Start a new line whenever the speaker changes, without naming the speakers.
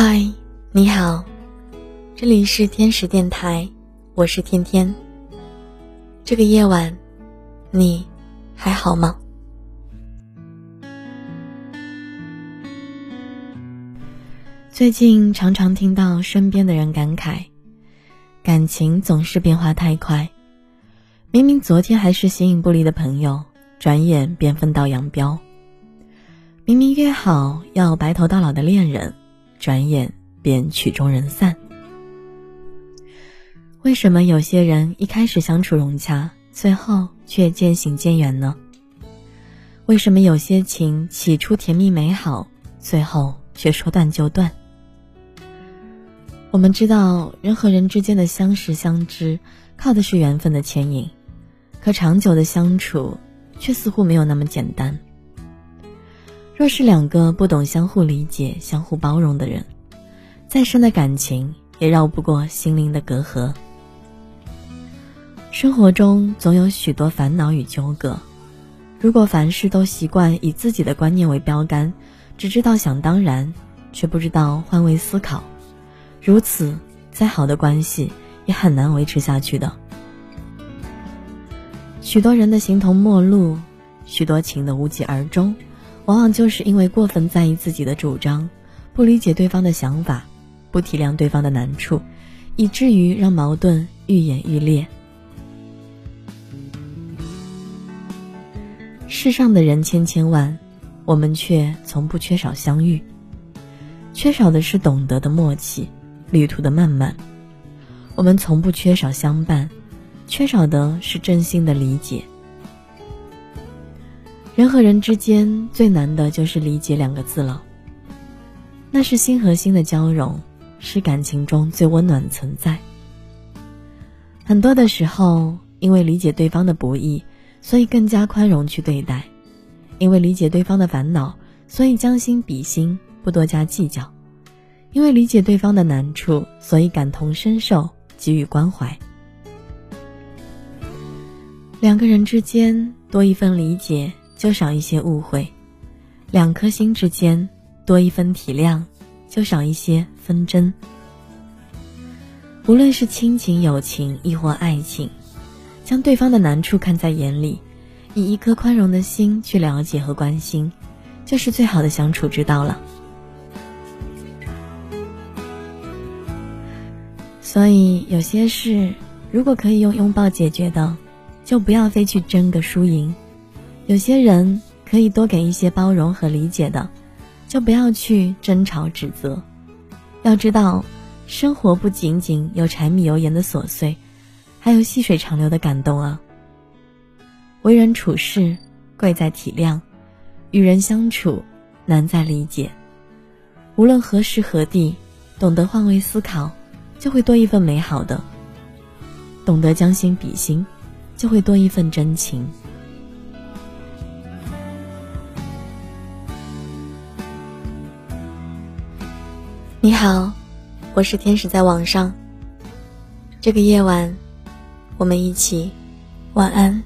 嗨，你好，这里是天使电台，我是天天。这个夜晚，你还好吗？最近常常听到身边的人感慨，感情总是变化太快，明明昨天还是形影不离的朋友，转眼便分道扬镳；明明约好要白头到老的恋人，转眼便曲终人散。为什么有些人一开始相处融洽，最后却渐行渐远呢？为什么有些情起初甜蜜美好，最后却说断就断？我们知道，人和人之间的相识相知，靠的是缘分的牵引，可长久的相处，却似乎没有那么简单。若是两个不懂相互理解、相互包容的人，再深的感情也绕不过心灵的隔阂。生活中总有许多烦恼与纠葛，如果凡事都习惯以自己的观念为标杆，只知道想当然，却不知道换位思考。如此，再好的关系也很难维持下去的。许多人的形同陌路，许多情的无疾而终，往往就是因为过分在意自己的主张，不理解对方的想法，不体谅对方的难处，以至于让矛盾愈演愈烈。世上的人千千万，我们却从不缺少相遇，缺少的是懂得的默契。旅途的漫漫，我们从不缺少相伴，缺少的是真心的理解。人和人之间最难的就是理解两个字了。那是心和心的交融，是感情中最温暖的存在。很多的时候，因为理解对方的不易，所以更加宽容去对待；因为理解对方的烦恼，所以将心比心，不多加计较。因为理解对方的难处，所以感同身受，给予关怀。两个人之间多一份理解，就少一些误会；两颗心之间多一份体谅，就少一些纷争。无论是亲情、友情，亦或爱情，将对方的难处看在眼里，以一颗宽容的心去了解和关心，就是最好的相处之道了。所以有些事，如果可以用拥抱解决的，就不要非去争个输赢；有些人可以多给一些包容和理解的，就不要去争吵指责。要知道，生活不仅仅有柴米油盐的琐碎，还有细水长流的感动啊。为人处事，贵在体谅；与人相处，难在理解。无论何时何地，懂得换位思考。就会多一份美好的，懂得将心比心，就会多一份真情。你好，我是天使，在网上。这个夜晚，我们一起晚安。